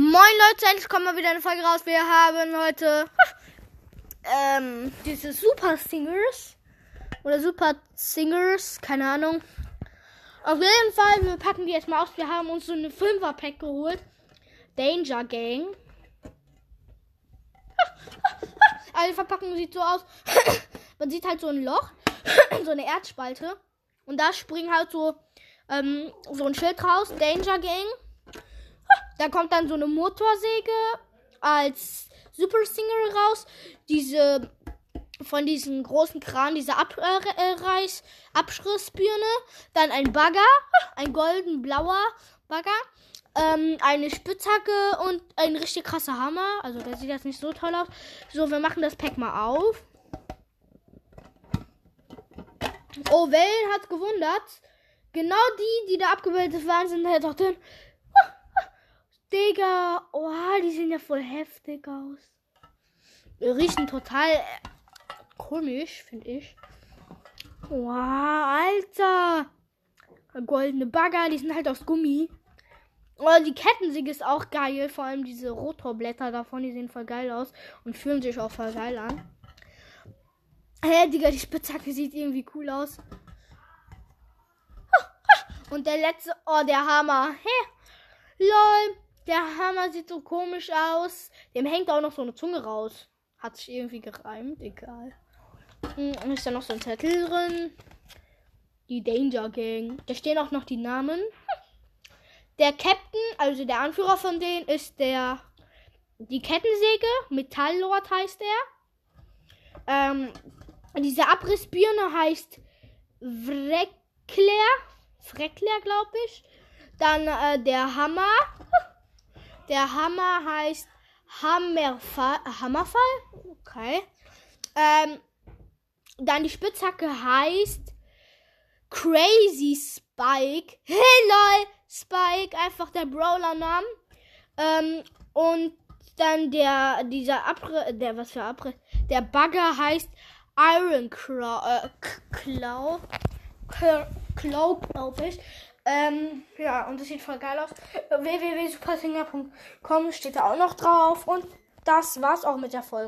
Moin Leute, endlich kommt mal wieder eine Folge raus. Wir haben heute ähm, diese Super Singers oder Super Singers, keine Ahnung. Auf jeden Fall, wir packen die jetzt mal aus. Wir haben uns so eine 5er Pack geholt. Danger Gang. Also die Verpackung sieht so aus. Man sieht halt so ein Loch, so eine Erdspalte. Und da springen halt so, ähm, so ein Schild raus. Danger Gang. Da kommt dann so eine Motorsäge als Super Single raus. Diese von diesen großen Kran, diese Abreiß, Abschrissbirne. Dann ein Bagger, ein golden-blauer Bagger. Ähm, eine Spitzhacke und ein richtig krasser Hammer. Also der sieht jetzt nicht so toll aus. So, wir machen das Pack mal auf. Oh, Wellen hat gewundert. Genau die, die da abgebildet waren, sind halt auch drin. Digga, oh, die sehen ja voll heftig aus. Riechen total äh, komisch, finde ich. Wow, Alter. Goldene Bagger, die sind halt aus Gummi. Oh, die Kettensäge ist auch geil. Vor allem diese Rotorblätter davon, die sehen voll geil aus und fühlen sich auch voll geil an. Hä, hey, Digga, die Spitzhacke sieht irgendwie cool aus. Und der letzte, oh, der Hammer. Hä? Hey, lol. Der Hammer sieht so komisch aus. Dem hängt auch noch so eine Zunge raus. Hat sich irgendwie gereimt. Egal. Hm, und ist da noch so ein Zettel drin. Die Danger Gang. Da stehen auch noch die Namen. Der Captain, also der Anführer von denen, ist der. Die Kettensäge. Metalllord heißt er. Ähm, diese Abrissbirne heißt Vreckler. Vreckler, glaube ich. Dann äh, der Hammer. Der Hammer heißt Hammerfall. Hammerfall? Okay. Ähm, dann die Spitzhacke heißt Crazy Spike. Hey lol, Spike, einfach der Brawler-Name. Ähm, und dann der, dieser Abre, der, was für Abre, der Bagger heißt Iron Claw, äh, Claw, Claw, glaube ich. Ähm, ja, und das sieht voll geil aus. www.supersinger.com steht da auch noch drauf. Und das war's auch mit der Folge.